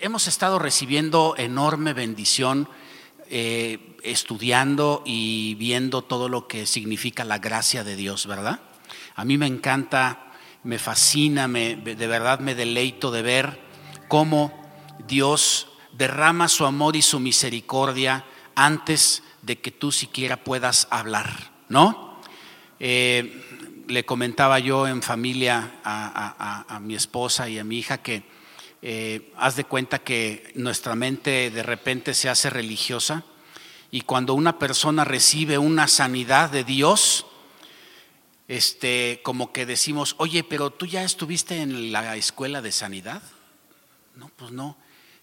hemos estado recibiendo enorme bendición eh, estudiando y viendo todo lo que significa la gracia de Dios, ¿verdad? A mí me encanta, me fascina, me, de verdad me deleito de ver cómo Dios derrama su amor y su misericordia antes de que tú siquiera puedas hablar, ¿no? Eh, le comentaba yo en familia a, mi esposa y a mi hija que eh, haz de cuenta que nuestra mente de repente se hace religiosa y cuando una persona recibe una sanidad de Dios, este, como que decimos, oye, pero tú ya estuviste en la escuela de sanidad. No, pues no.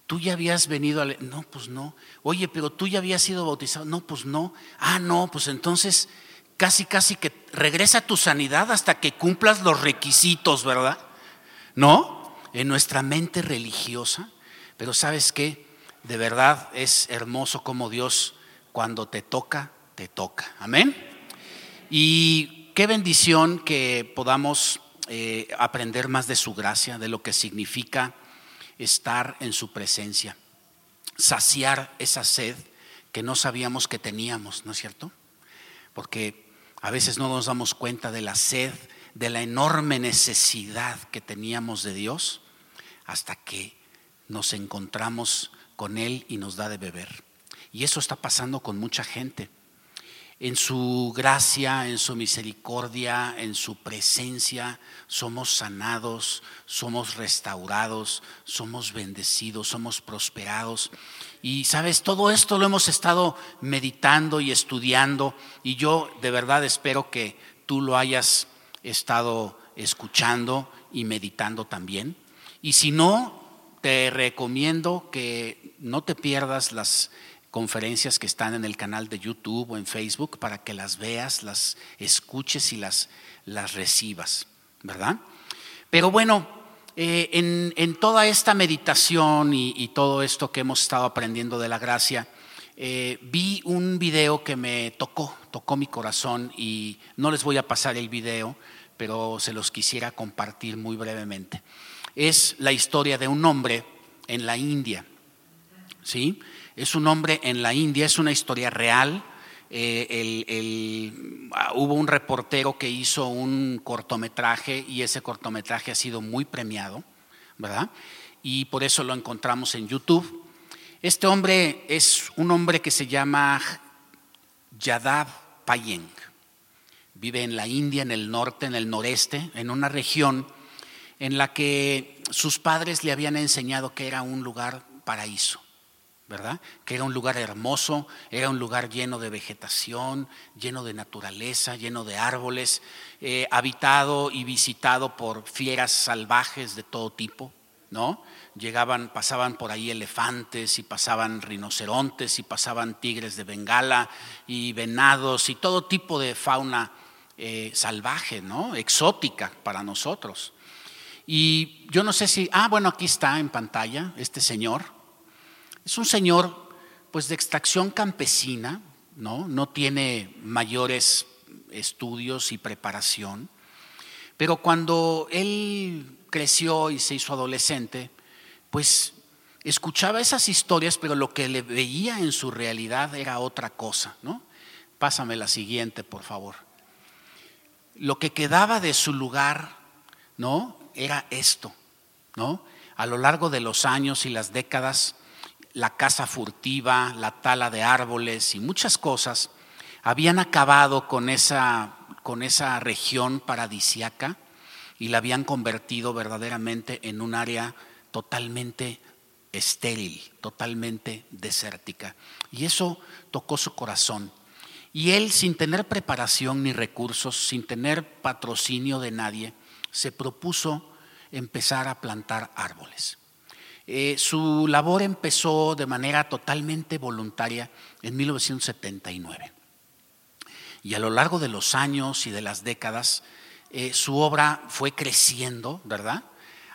Tú ya habías venido a... No, pues no. Oye, pero tú ya habías sido bautizado. No, pues no. Ah, no, pues entonces casi, casi que regresa tu sanidad hasta que cumplas los requisitos, ¿verdad? ¿No? En nuestra mente religiosa. Pero sabes qué? De verdad es hermoso como Dios cuando te toca, te toca. Amén. Y qué bendición que podamos eh, aprender más de su gracia, de lo que significa estar en su presencia, saciar esa sed que no sabíamos que teníamos, ¿no es cierto? Porque a veces no nos damos cuenta de la sed, de la enorme necesidad que teníamos de Dios hasta que nos encontramos con Él y nos da de beber. Y eso está pasando con mucha gente en su gracia, en su misericordia, en su presencia, somos sanados, somos restaurados, somos bendecidos, somos prosperados. Y sabes, todo esto lo hemos estado meditando y estudiando y yo de verdad espero que tú lo hayas estado escuchando y meditando también. Y si no, te recomiendo que no te pierdas las conferencias que están en el canal de YouTube o en Facebook para que las veas, las escuches y las, las recibas, ¿verdad? Pero bueno, eh, en, toda esta meditación y, todo esto que hemos estado aprendiendo de la gracia, eh, vi un video que me tocó, tocó mi corazón y no les voy a pasar el video, pero se los quisiera compartir muy brevemente. Es la historia de un hombre en la India, ¿sí? Es un hombre en la India, es una historia real. Eh, ah, hubo un reportero que hizo un cortometraje y ese cortometraje ha sido muy premiado, ¿verdad? Y por eso lo encontramos en YouTube. Este hombre es un hombre que se llama Yadav Payeng. Vive en la India, en el norte, en el noreste, en una región en la que sus padres le habían enseñado que era un lugar paraíso. ¿verdad? Que era un lugar hermoso, era un lugar lleno de vegetación, lleno de naturaleza, lleno de árboles, eh, habitado y visitado por fieras salvajes de todo tipo, ¿no? Llegaban, pasaban por ahí elefantes y pasaban rinocerontes y pasaban tigres de Bengala y venados y todo tipo de fauna eh, salvaje, ¿no? Exótica para nosotros. Y yo no sé si, ah, bueno, aquí está en pantalla este señor, es un señor pues de extracción campesina, ¿no? No tiene mayores estudios y preparación, pero cuando él creció y se hizo adolescente, pues escuchaba esas historias, pero lo que le veía en su realidad era otra cosa, ¿no? Pásame la siguiente, por favor. Lo que quedaba de su lugar, ¿no? Era esto, ¿no? A lo largo de los años y las décadas, la caza furtiva, la tala de árboles y muchas cosas habían acabado con esa, con esa región paradisiaca y la habían convertido verdaderamente en un área totalmente estéril, totalmente desértica. Y eso tocó su corazón. Y él, sin tener preparación ni recursos, sin tener patrocinio de nadie, se propuso empezar a plantar árboles. Eh, su labor empezó de manera totalmente voluntaria en 1979. Y a lo largo de los años y de las décadas, eh, su obra fue creciendo, ¿verdad?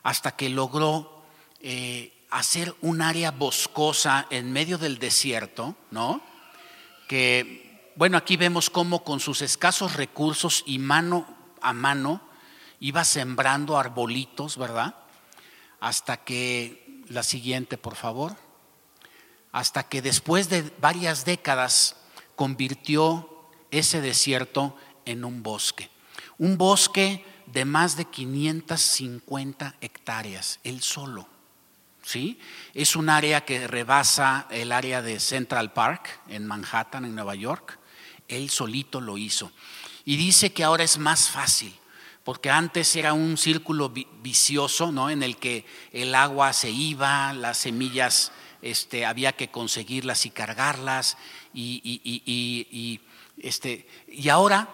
Hasta que logró eh, hacer un área boscosa en medio del desierto, ¿no? Que, bueno, aquí vemos cómo con sus escasos recursos y mano a mano iba sembrando arbolitos, ¿verdad? Hasta que la siguiente, por favor. Hasta que después de varias décadas convirtió ese desierto en un bosque. Un bosque de más de 550 hectáreas, él solo. ¿Sí? Es un área que rebasa el área de Central Park en Manhattan, en Nueva York. Él solito lo hizo. Y dice que ahora es más fácil, porque antes era un círculo vicioso, ¿no? En el que el agua se iba, las semillas este, había que conseguirlas y cargarlas, y, este, y ahora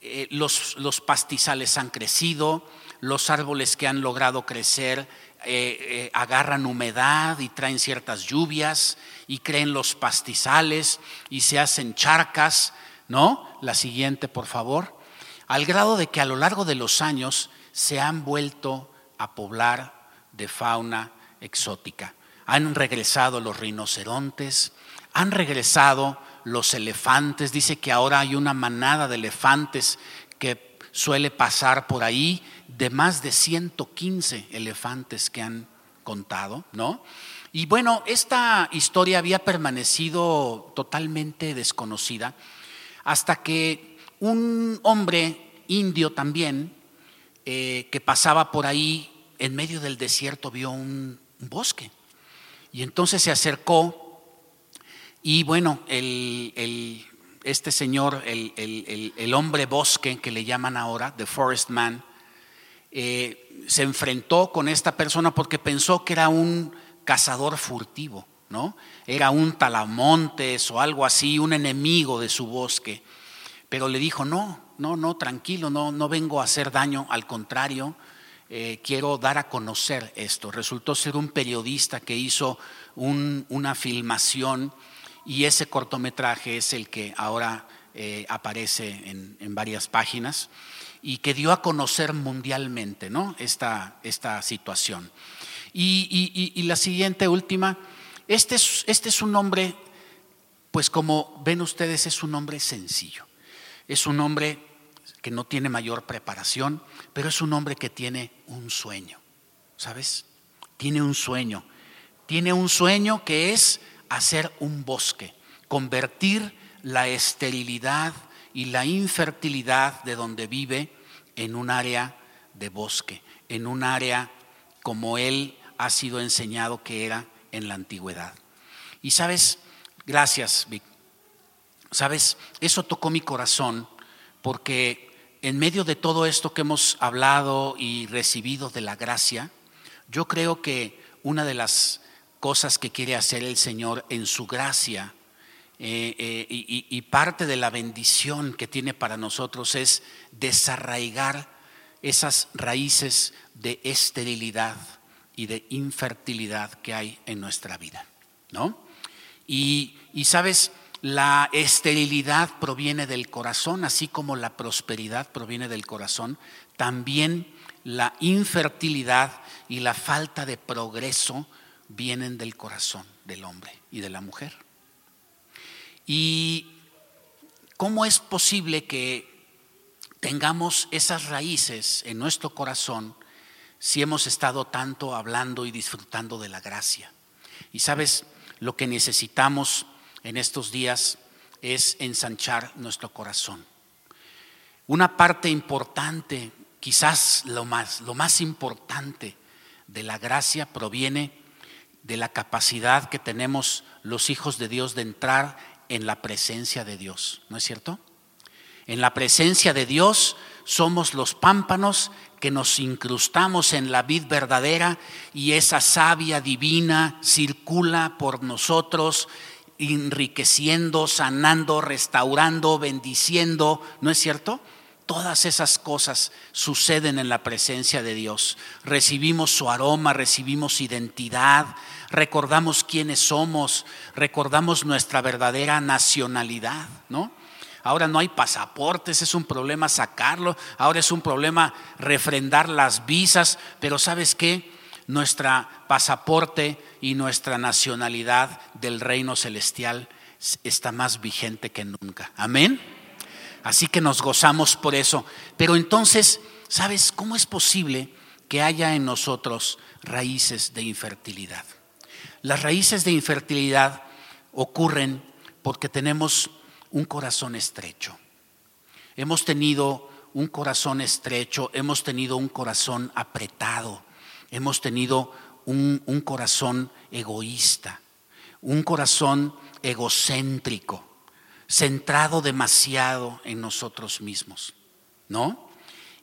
eh, los, los, pastizales han crecido, los árboles que han logrado crecer eh, eh, agarran humedad y traen ciertas lluvias y creen los pastizales y se hacen charcas, ¿no? La siguiente, por favor. Al grado de que a lo largo de los años se han vuelto a poblar de fauna exótica. Han regresado los rinocerontes, han regresado los elefantes. Dice que ahora hay una manada de elefantes que suele pasar por ahí, de más de 115 elefantes que han contado, ¿no? Y bueno, esta historia había permanecido totalmente desconocida hasta que un hombre indio también, eh, que pasaba por ahí en medio del desierto, vio un bosque. Y entonces se acercó y bueno, este señor, el, hombre bosque que le llaman ahora, The Forest Man, eh, se enfrentó con esta persona porque pensó que era un cazador furtivo, ¿no? Era un talamontes o algo así, un enemigo de su bosque. Pero le dijo, no, no, no, tranquilo, no, no vengo a hacer daño, al contrario, eh, quiero dar a conocer esto. Resultó ser un periodista que hizo una filmación y ese cortometraje es el que ahora eh, aparece en, varias páginas y que dio a conocer mundialmente ¿no? esta, esta situación. Y, la siguiente, última, este es, este es un hombre, pues como ven ustedes, es un hombre sencillo. Es un hombre que no tiene mayor preparación, pero es un hombre que tiene un sueño, ¿sabes? Tiene un sueño. Tiene un sueño que es hacer un bosque, convertir la esterilidad y la infertilidad de donde vive en un área de bosque, en un área como él ha sido enseñado que era en la antigüedad. Y sabes, gracias, Vic. Sabes, eso tocó mi corazón porque en medio de todo esto que hemos hablado y recibido de la gracia, yo creo que una de las cosas que quiere hacer el Señor en su gracia. Eh, eh, y, parte de la bendición que tiene para nosotros es desarraigar esas raíces de esterilidad y de infertilidad que hay en nuestra vida, ¿no? Y, y sabes, la esterilidad proviene del corazón, así como la prosperidad proviene del corazón, también la infertilidad y la falta de progreso vienen del corazón del hombre y de la mujer. ¿Y cómo es posible que tengamos esas raíces en nuestro corazón si hemos estado tanto hablando y disfrutando de la gracia? Y sabes, lo que necesitamos en estos días es ensanchar nuestro corazón. Una parte importante, quizás lo más, lo más importante de la gracia proviene de la capacidad que tenemos los hijos de Dios de entrar en la presencia de Dios, ¿no es cierto? En la presencia de Dios somos los pámpanos que nos incrustamos en la vid verdadera y esa savia divina circula por nosotros, enriqueciendo, sanando, restaurando, bendiciendo, ¿no es cierto? Todas esas cosas suceden en la presencia de Dios. Recibimos su aroma, recibimos identidad, recordamos quiénes somos, recordamos nuestra verdadera nacionalidad, ¿no? Ahora no hay pasaportes, es un problema sacarlo, ahora es un problema refrendar las visas, pero ¿sabes qué? Nuestra pasaporte y nuestra nacionalidad del reino celestial está más vigente que nunca. Amén. Así que nos gozamos por eso. Pero entonces, ¿sabes cómo es posible que haya en nosotros raíces de infertilidad. Las raíces de infertilidad ocurren porque tenemos un corazón estrecho. Hemos tenido un corazón estrecho, hemos tenido un corazón apretado, hemos tenido un, corazón egoísta, un corazón egocéntrico, centrado demasiado en nosotros mismos, ¿no?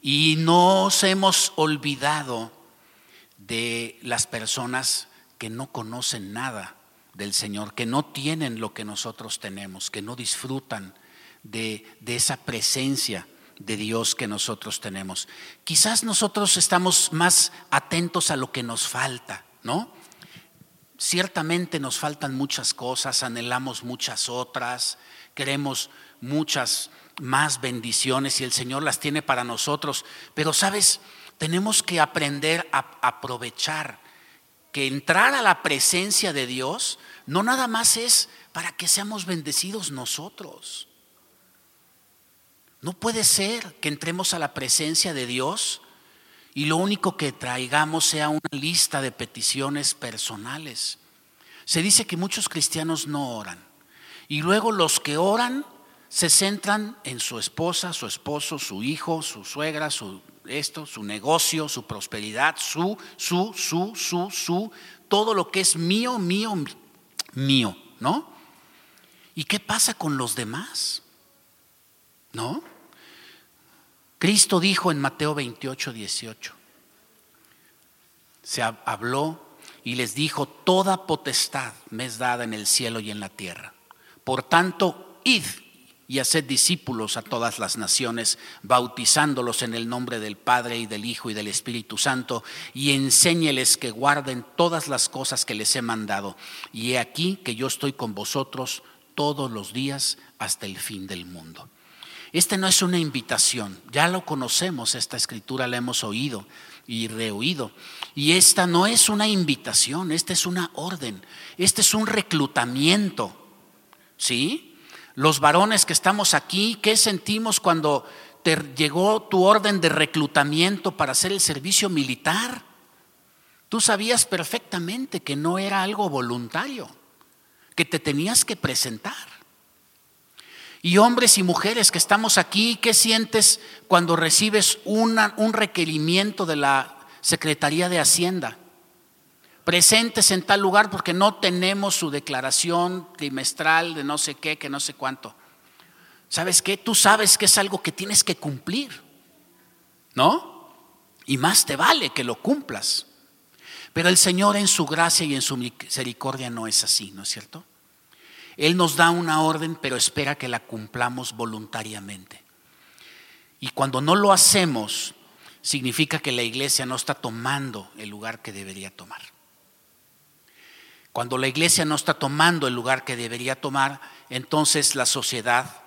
Y nos hemos olvidado de las personas que no conocen nada del Señor, que no tienen lo que nosotros tenemos, que no disfrutan de esa presencia de Dios que nosotros tenemos. Quizás nosotros estamos más atentos a lo que nos falta, ¿no? Ciertamente nos faltan muchas cosas, anhelamos muchas otras, queremos muchas más bendiciones y el Señor las tiene para nosotros, pero sabes, tenemos que aprender a aprovechar que entrar a la presencia de Dios no nada más es para que seamos bendecidos nosotros. No puede ser que entremos a la presencia de Dios y lo único que traigamos sea una lista de peticiones personales. Se dice que muchos cristianos no oran y luego los que oran se centran en su esposa, su esposo, su hijo, su suegra, su esto, su negocio, su prosperidad, su, su, su, su, su, todo lo que es mío, mío, mío, ¿no? ¿Y qué pasa con los demás? ¿No? Cristo dijo en Mateo 28, 18, se habló y les dijo, toda potestad me es dada en el cielo y en la tierra. Por tanto, id y haced discípulos a todas las naciones, bautizándolos en el nombre del Padre y del Hijo y del Espíritu Santo, y enséñeles que guarden todas las cosas que les he mandado. Y he aquí que yo estoy con vosotros todos los días hasta el fin del mundo. Este no es una invitación, ya lo conocemos, esta escritura la hemos oído y reoído. Y esta no es una invitación, esta es una orden, este es un reclutamiento. ¿Sí? los varones que estamos aquí, ¿qué sentimos cuando te llegó tu orden de reclutamiento para hacer el servicio militar? Tú sabías perfectamente que no era algo voluntario, que te tenías que presentar. Y hombres y mujeres que estamos aquí, ¿qué sientes cuando recibes un requerimiento de la Secretaría de Hacienda? presentes en tal lugar porque no tenemos su declaración trimestral de no sé qué, que no sé cuánto. ¿Sabes qué? Tú sabes que es algo que tienes que cumplir, ¿no? Y más te vale que lo cumplas. Pero el Señor en su gracia y en su misericordia no es así, ¿no es cierto? Él nos da una orden, pero espera que la cumplamos voluntariamente. Y cuando no lo hacemos, significa que la iglesia no está tomando el lugar que debería tomar. Cuando la iglesia no está tomando el lugar que debería tomar, entonces la sociedad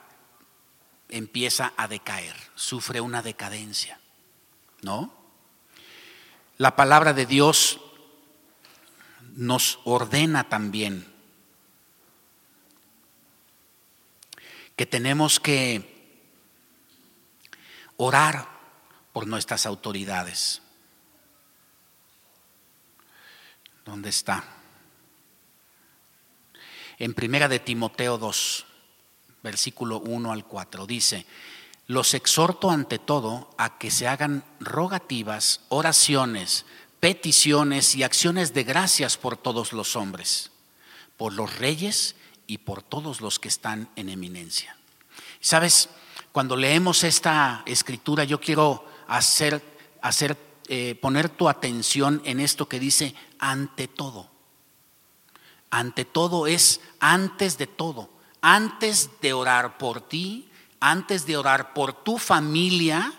empieza a decaer, sufre una decadencia. ¿No? La palabra de Dios nos ordena también que tenemos que orar por nuestras autoridades. ¿Dónde está? en Primera de Timoteo 2, versículo 1 al 4. Dice, los exhorto ante todo a que se hagan rogativas, oraciones, peticiones y acciones de gracias por todos los hombres, por los reyes y por todos los que están en eminencia. Sabes, cuando leemos esta escritura, yo quiero hacer, hacer eh, poner tu atención en esto que dice ante todo ante todo es antes de todo. Antes de orar por ti, antes de orar por tu familia,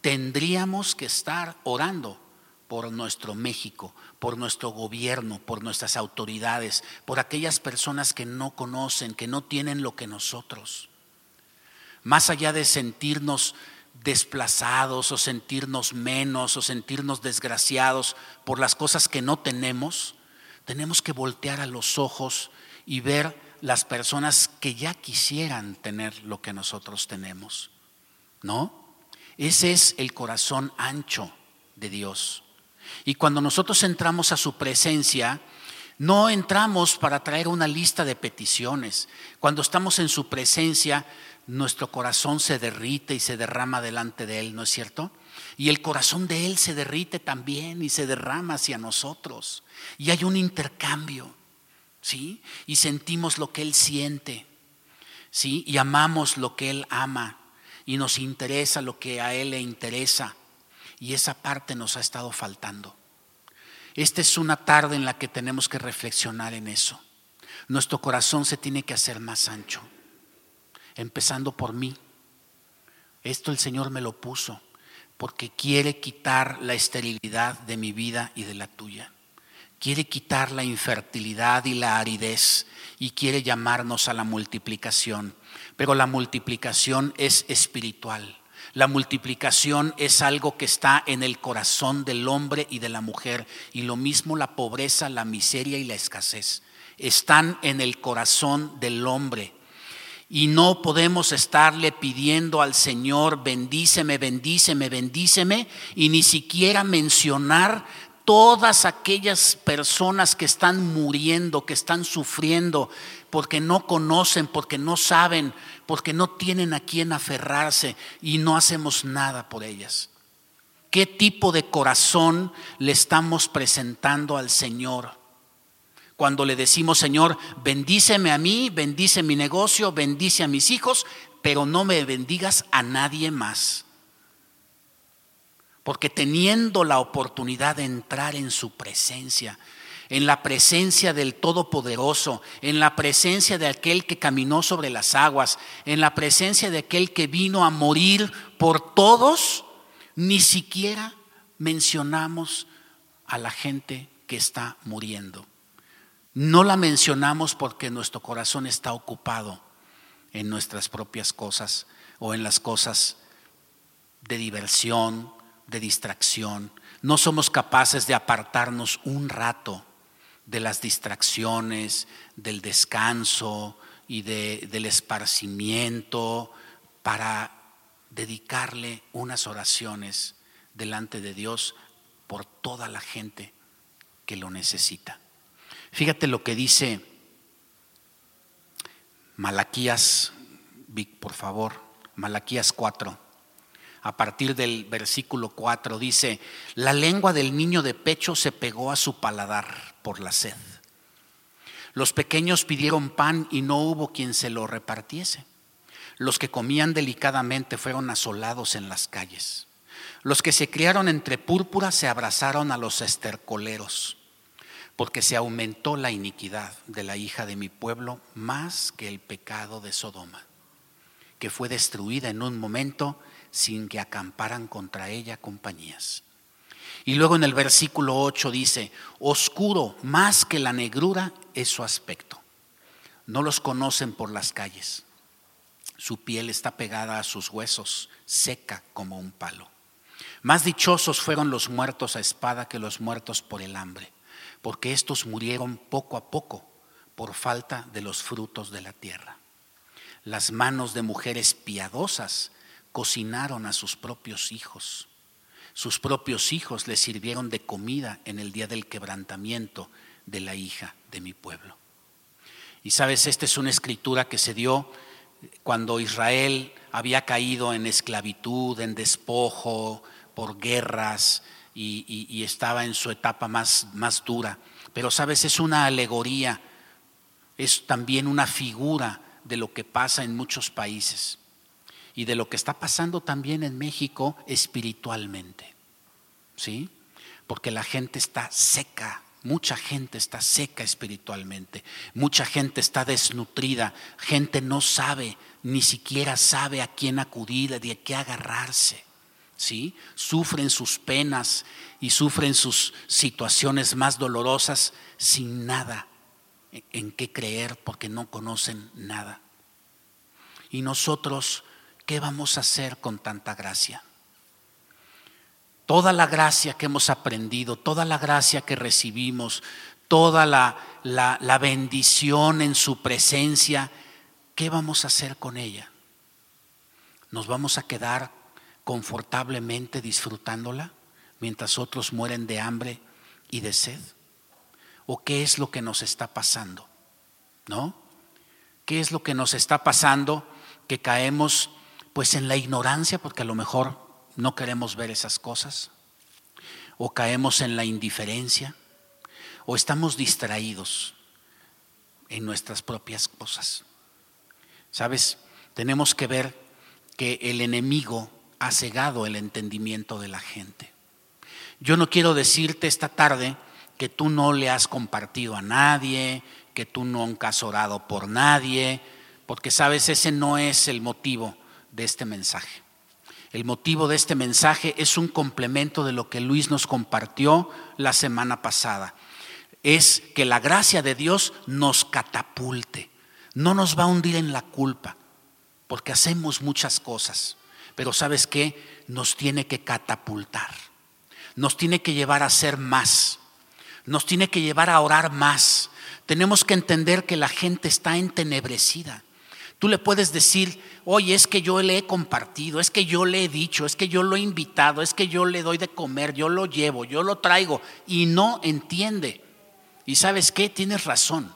tendríamos que estar orando por nuestro México, por nuestro gobierno, por nuestras autoridades, por aquellas personas que no conocen, que no tienen lo que nosotros. Más allá de sentirnos desplazados o sentirnos menos o sentirnos desgraciados por las cosas que no tenemos, tenemos que voltear a los ojos y ver las personas que ya quisieran tener lo que nosotros tenemos. ¿No? Ese es el corazón ancho de Dios. Y cuando nosotros entramos a su presencia, no entramos para traer una lista de peticiones. Cuando estamos en su presencia, nuestro corazón se derrite y se derrama delante de Él, ¿no es cierto? Y el corazón de Él se derrite también y se derrama hacia nosotros. Y hay un intercambio, ¿sí? Y sentimos lo que Él siente, ¿sí? Y amamos lo que Él ama. Y nos interesa lo que a Él le interesa. Y esa parte nos ha estado faltando. Esta es una tarde en la que tenemos que reflexionar en eso. Nuestro corazón se tiene que hacer más ancho, empezando por mí. Esto el Señor me lo puso porque quiere quitar la esterilidad de mi vida y de la tuya. Quiere quitar la infertilidad y la aridez y quiere llamarnos a la multiplicación. Pero la multiplicación es espiritual. La multiplicación es algo que está en el corazón del hombre y de la mujer. Y lo mismo la pobreza, la miseria y la escasez. Están en el corazón del hombre. Y no podemos estarle pidiendo al Señor, bendíceme, bendíceme, bendíceme, y ni siquiera mencionar todas aquellas personas que están muriendo, que están sufriendo, porque no conocen, porque no saben, porque no tienen a quién aferrarse y no hacemos nada por ellas. ¿Qué tipo de corazón le estamos presentando al Señor? Cuando le decimos, Señor, bendíceme a mí, bendice mi negocio, bendice a mis hijos, pero no me bendigas a nadie más. Porque teniendo la oportunidad de entrar en su presencia, en la presencia del Todopoderoso, en la presencia de aquel que caminó sobre las aguas, en la presencia de aquel que vino a morir por todos, ni siquiera mencionamos a la gente que está muriendo. No la mencionamos porque nuestro corazón está ocupado en nuestras propias cosas o en las cosas de diversión, de distracción. No somos capaces de apartarnos un rato de las distracciones, del descanso y del esparcimiento para dedicarle unas oraciones delante de Dios por toda la gente que lo necesita. Fíjate lo que dice Malaquías, Vic, por favor, Malaquías 4. A partir del versículo 4 dice, la lengua del niño de pecho se pegó a su paladar por la sed. Los pequeños pidieron pan y no hubo quien se lo repartiese. Los que comían delicadamente fueron asolados en las calles. Los que se criaron entre púrpura se abrazaron a los estercoleros porque se aumentó la iniquidad de la hija de mi pueblo más que el pecado de Sodoma, que fue destruida en un momento sin que acamparan contra ella compañías. Y luego en el versículo 8 dice, oscuro más que la negrura es su aspecto. No los conocen por las calles. Su piel está pegada a sus huesos, seca como un palo. Más dichosos fueron los muertos a espada que los muertos por el hambre porque estos murieron poco a poco por falta de los frutos de la tierra. Las manos de mujeres piadosas cocinaron a sus propios hijos. Sus propios hijos les sirvieron de comida en el día del quebrantamiento de la hija de mi pueblo. Y sabes, esta es una escritura que se dio cuando Israel había caído en esclavitud, en despojo, por guerras, y, estaba en su etapa más, más dura. Pero sabes, es una alegoría, es también una figura de lo que pasa en muchos países y de lo que está pasando también en México espiritualmente. ¿Sí? Porque la gente está seca, mucha gente está seca espiritualmente, mucha gente está desnutrida, gente no sabe, ni siquiera sabe a quién acudir, de qué agarrarse. ¿sí? Sufren sus penas y sufren sus situaciones más dolorosas sin nada en qué creer porque no conocen nada. Y nosotros, ¿qué vamos a hacer con tanta gracia? Toda la gracia que hemos aprendido, toda la gracia que recibimos, toda la, la, la bendición en su presencia, ¿qué vamos a hacer con ella? ¿Nos vamos a quedar confortablemente disfrutándola? mientras otros mueren de hambre y de sed? ¿O qué es lo que nos está pasando? ¿No? ¿Qué es lo que nos está pasando que caemos pues en la ignorancia porque a lo mejor no queremos ver esas cosas? ¿O caemos en la indiferencia? ¿O estamos distraídos en nuestras propias cosas? ¿Sabes? Tenemos que ver que el enemigo ha cegado el entendimiento de la gente. Yo no quiero decirte esta tarde que tú no le has compartido a nadie, que tú nunca has orado por nadie, porque sabes, ese no es el motivo de este mensaje. El motivo de este mensaje es un complemento de lo que Luis nos compartió la semana pasada. Es que la gracia de Dios nos catapulte, no nos va a hundir en la culpa, porque hacemos muchas cosas, pero sabes qué, nos tiene que catapultar, nos tiene que llevar a ser más, nos tiene que llevar a orar más. Tenemos que entender que la gente está entenebrecida. Tú le puedes decir, oye, es que yo le he compartido, es que yo le he dicho, es que yo lo he invitado, es que yo le doy de comer, yo lo llevo, yo lo traigo, y no entiende. Y sabes qué, tienes razón,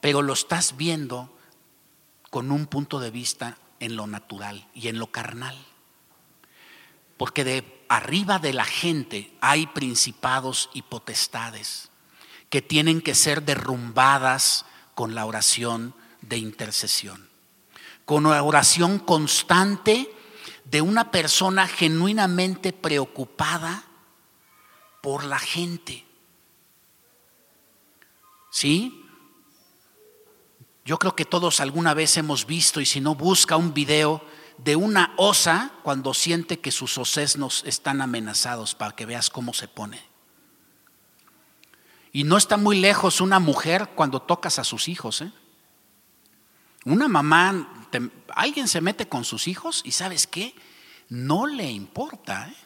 pero lo estás viendo con un punto de vista en lo natural y en lo carnal. Porque de arriba de la gente hay principados y potestades que tienen que ser derrumbadas con la oración de intercesión, con oración constante de una persona genuinamente preocupada por la gente. ¿Sí? Yo creo que todos alguna vez hemos visto, y si no, busca un video de una osa cuando siente que sus osesnos están amenazados para que veas cómo se pone. Y no está muy lejos una mujer cuando tocas a sus hijos. ¿eh? Una mamá, alguien se mete con sus hijos y sabes qué, no le importa. ¿eh?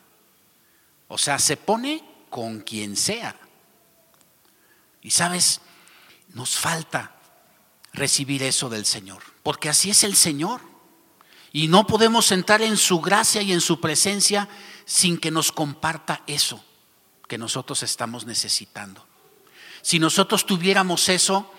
O sea, se pone con quien sea. Y sabes, nos falta recibir eso del Señor, porque así es el Señor. Y no podemos entrar en su gracia y en su presencia sin que nos comparta eso que nosotros estamos necesitando. Si nosotros tuviéramos eso,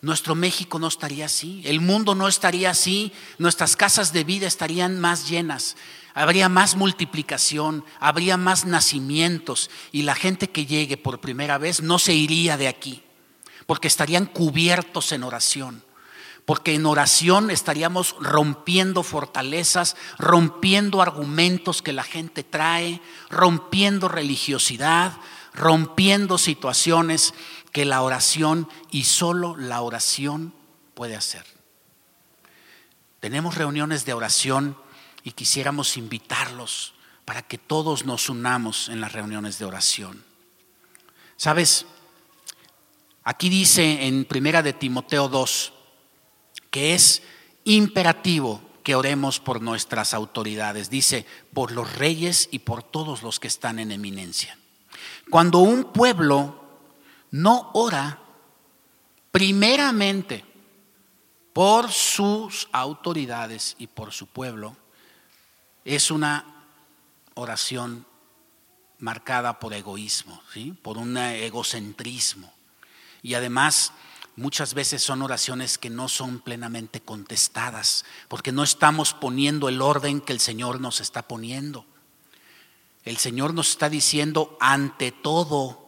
nuestro México no estaría así, el mundo no estaría así, nuestras casas de vida estarían más llenas, habría más multiplicación, habría más nacimientos y la gente que llegue por primera vez no se iría de aquí porque estarían cubiertos en oración. Porque en oración estaríamos rompiendo fortalezas, rompiendo argumentos que la gente trae, rompiendo religiosidad, rompiendo situaciones que la oración y solo la oración puede hacer. Tenemos reuniones de oración y quisiéramos invitarlos para que todos nos unamos en las reuniones de oración. ¿Sabes? Aquí dice en Primera de Timoteo 2 que es imperativo que oremos por nuestras autoridades. Dice, por los reyes y por todos los que están en eminencia. Cuando un pueblo no ora primeramente por sus autoridades y por su pueblo, es una oración marcada por egoísmo, ¿sí? por un egocentrismo. Y además, muchas veces son oraciones que no son plenamente contestadas, porque no estamos poniendo el orden que el Señor nos está poniendo. El Señor nos está diciendo ante todo,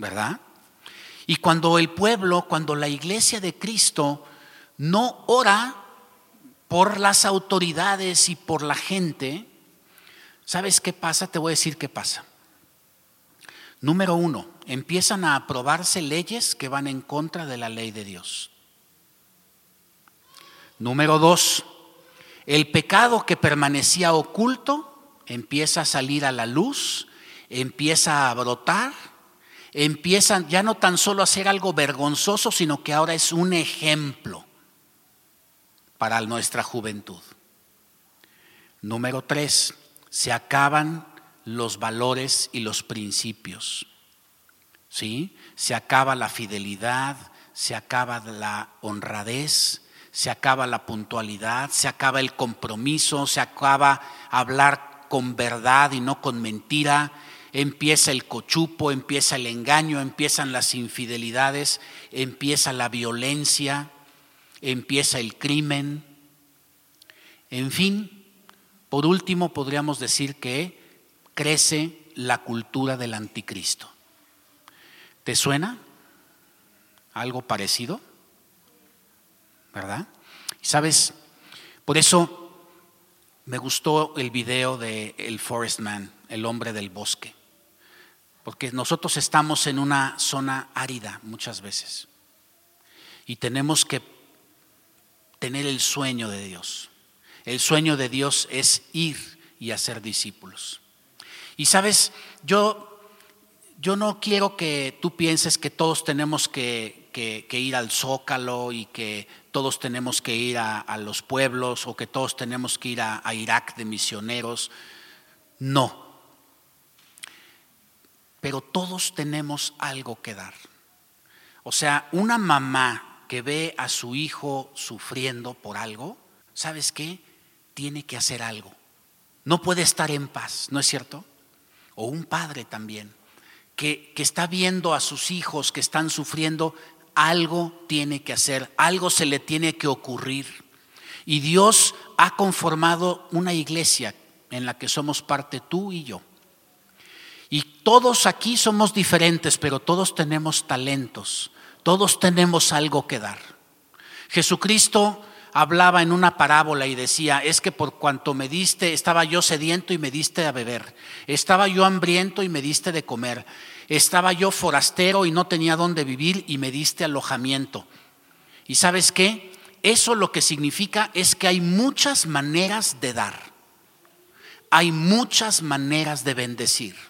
¿verdad? Y cuando el pueblo, cuando la iglesia de Cristo no ora por las autoridades y por la gente, ¿sabes qué pasa? Te voy a decir qué pasa. Número uno, empiezan a aprobarse leyes que van en contra de la ley de Dios. Número dos, el pecado que permanecía oculto empieza a salir a la luz, empieza a brotar, empiezan ya no tan solo a ser algo vergonzoso, sino que ahora es un ejemplo para nuestra juventud. Número tres, se acaban los valores y los principios. ¿Sí? Se acaba la fidelidad, se acaba la honradez, se acaba la puntualidad, se acaba el compromiso, se acaba hablar con verdad y no con mentira, empieza el cochupo, empieza el engaño, empiezan las infidelidades, empieza la violencia, empieza el crimen. En fin, por último podríamos decir que crece la cultura del anticristo. ¿Te suena algo parecido? ¿Verdad? ¿Sabes? Por eso me gustó el video de El Forest Man, el hombre del bosque. Porque nosotros estamos en una zona árida muchas veces. Y tenemos que tener el sueño de Dios. El sueño de Dios es ir y hacer discípulos. Y sabes, yo yo no quiero que tú pienses que todos tenemos que, ir al zócalo y que todos tenemos que ir a, los pueblos o que todos tenemos que ir a Irak de misioneros. No. Pero todos tenemos algo que dar. O sea, una mamá que ve a su hijo sufriendo por algo, ¿sabes qué? Tiene que hacer algo. No puede estar en paz, ¿no es cierto? O un padre también que, está viendo a sus hijos que están sufriendo, algo tiene que hacer, algo se le tiene que ocurrir. Y Dios ha conformado una iglesia en la que somos parte tú y yo. Y todos aquí somos diferentes, pero todos tenemos talentos, todos tenemos algo que dar. Jesucristo hablaba en una parábola y decía, es que por cuanto me diste, estaba yo sediento y me diste a beber, estaba yo hambriento y me diste de comer, estaba yo forastero y no tenía dónde vivir y me diste alojamiento. ¿Y sabes qué? Eso lo que significa es que hay muchas maneras de dar, hay muchas maneras de bendecir.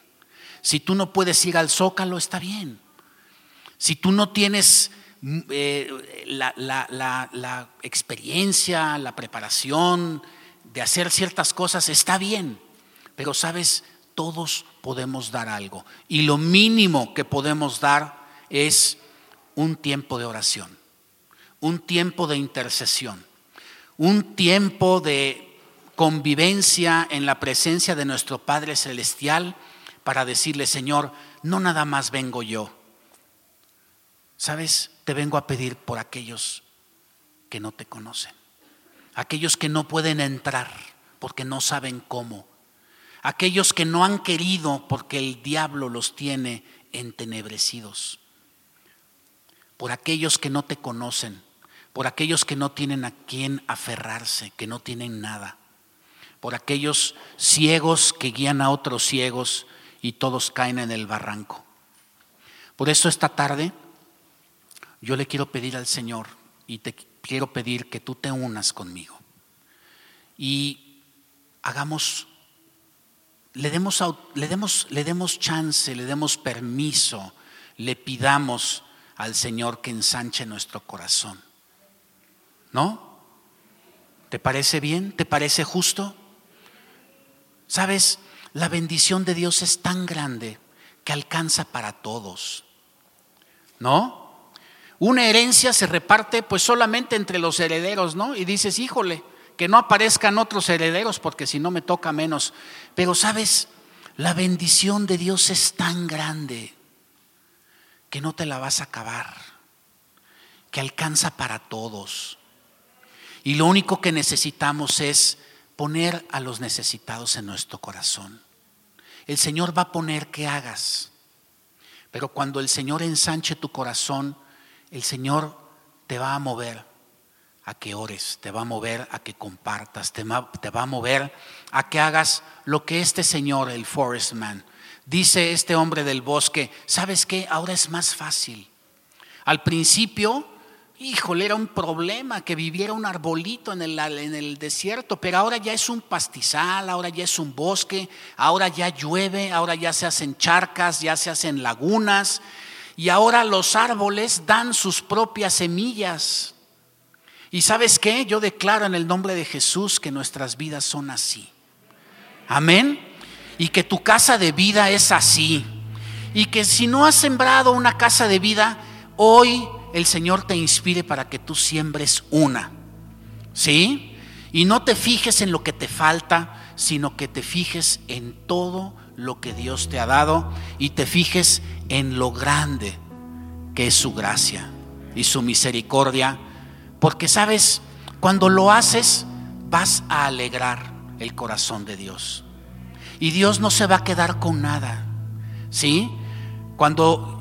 Si tú no puedes ir al zócalo, está bien. Si tú no tienes eh, la, la, experiencia, la preparación de hacer ciertas cosas, está bien, pero sabes, todos podemos dar algo. Y lo mínimo que podemos dar es un tiempo de oración, un tiempo de intercesión, un tiempo de convivencia en la presencia de nuestro Padre Celestial para decirle, Señor, no nada más vengo yo. ¿Sabes? te vengo a pedir por aquellos que no te conocen, aquellos que no pueden entrar porque no saben cómo, aquellos que no han querido porque el diablo los tiene entenebrecidos, por aquellos que no te conocen, por aquellos que no tienen a quien aferrarse, que no tienen nada, por aquellos ciegos que guían a otros ciegos y todos caen en el barranco. Por eso esta tarde yo le quiero pedir al Señor y te quiero pedir que tú te unas conmigo y hagamos, le demos, le demos, le demos chance, le demos permiso, le pidamos al Señor que ensanche nuestro corazón. ¿No? ¿Te parece bien? ¿Te parece justo? Sabes, la bendición de Dios es tan grande que alcanza para todos. ¿No? Una herencia se reparte pues solamente entre los herederos, ¿no? Y dices, híjole, que no aparezcan otros herederos porque si no me toca menos. Pero sabes, la bendición de Dios es tan grande que no te la vas a acabar, que alcanza para todos. Y lo único que necesitamos es poner a los necesitados en nuestro corazón. El Señor va a poner que hagas. Pero cuando el Señor ensanche tu corazón, el Señor te va a mover a que ores, te va a mover a que compartas, te va, a mover a que hagas lo que este Señor, el Forest Man, dice este hombre del bosque, ¿sabes qué? Ahora es más fácil. Al principio, híjole, era un problema que viviera un arbolito en el, en el desierto, pero ahora ya es un pastizal, ahora ya es un bosque, ahora ya llueve, ahora ya se hacen charcas, ya se hacen lagunas y ahora los árboles dan sus propias semillas. Y sabes qué? Yo declaro en el nombre de Jesús que nuestras vidas son así. Amén. Y que tu casa de vida es así. Y que si no has sembrado una casa de vida, hoy el Señor te inspire para que tú siembres una. ¿Sí? Y no te fijes en lo que te falta, sino que te fijes en todo lo que Dios te ha dado y te fijes en lo grande que es su gracia y su misericordia, porque sabes, cuando lo haces vas a alegrar el corazón de Dios. Y Dios no se va a quedar con nada. ¿Sí? Cuando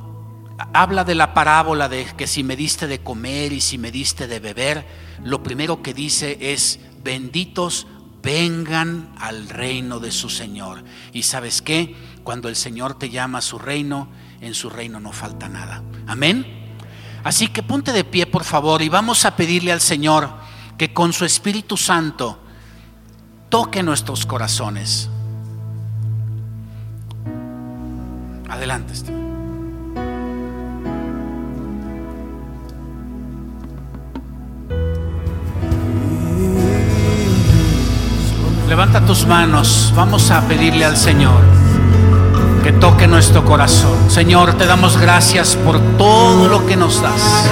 habla de la parábola de que si me diste de comer y si me diste de beber, lo primero que dice es, benditos vengan al reino de su Señor. Y sabes qué? Cuando el Señor te llama a su reino, en su reino no falta nada. Amén. Así que ponte de pie, por favor, y vamos a pedirle al Señor que con su Espíritu Santo toque nuestros corazones. Adelante, Levanta tus manos, vamos a pedirle al Señor que toque nuestro corazón. Señor, te damos gracias por todo lo que nos das.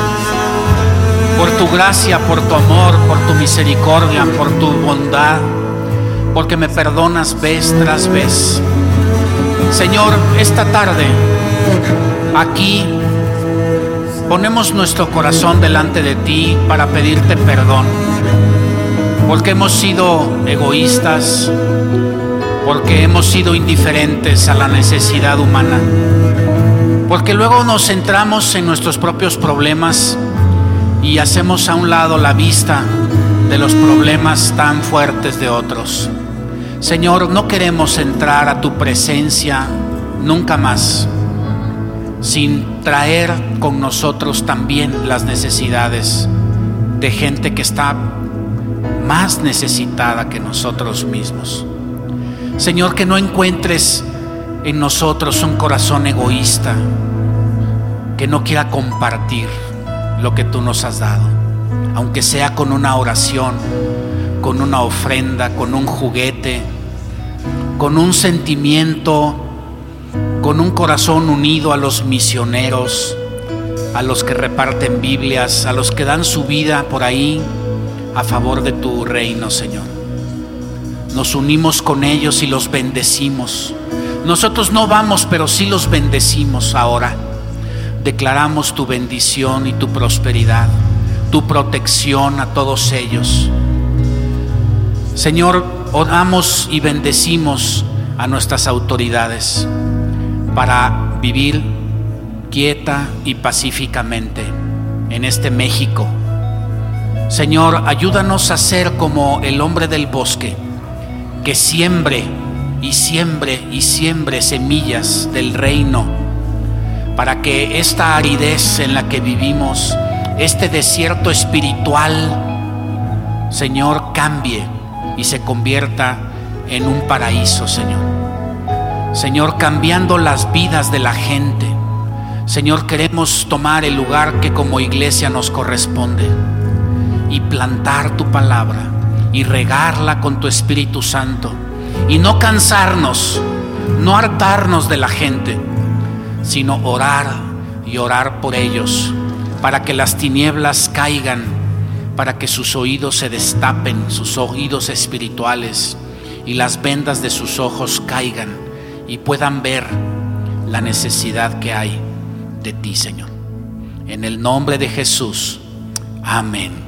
Por tu gracia, por tu amor, por tu misericordia, por tu bondad, porque me perdonas vez tras vez. Señor, esta tarde, aquí, ponemos nuestro corazón delante de ti para pedirte perdón porque hemos sido egoístas, porque hemos sido indiferentes a la necesidad humana, porque luego nos centramos en nuestros propios problemas y hacemos a un lado la vista de los problemas tan fuertes de otros. Señor, no queremos entrar a tu presencia nunca más sin traer con nosotros también las necesidades de gente que está más necesitada que nosotros mismos. Señor, que no encuentres en nosotros un corazón egoísta que no quiera compartir lo que tú nos has dado, aunque sea con una oración, con una ofrenda, con un juguete, con un sentimiento, con un corazón unido a los misioneros, a los que reparten Biblias, a los que dan su vida por ahí a favor de tu reino, Señor. Nos unimos con ellos y los bendecimos. Nosotros no vamos, pero sí los bendecimos ahora. Declaramos tu bendición y tu prosperidad, tu protección a todos ellos. Señor, oramos y bendecimos a nuestras autoridades para vivir quieta y pacíficamente en este México Señor, ayúdanos a ser como el hombre del bosque, que siembre y siembre y siembre semillas del reino, para que esta aridez en la que vivimos, este desierto espiritual, Señor, cambie y se convierta en un paraíso, Señor. Señor, cambiando las vidas de la gente. Señor, queremos tomar el lugar que como iglesia nos corresponde y plantar tu palabra y regarla con tu Espíritu Santo y no cansarnos, no hartarnos de la gente, sino orar y orar por ellos para que las tinieblas caigan, para que sus oídos se destapen, sus oídos espirituales y las vendas de sus ojos caigan y puedan ver la necesidad que hay de ti, Señor. En el nombre de Jesús. Amén.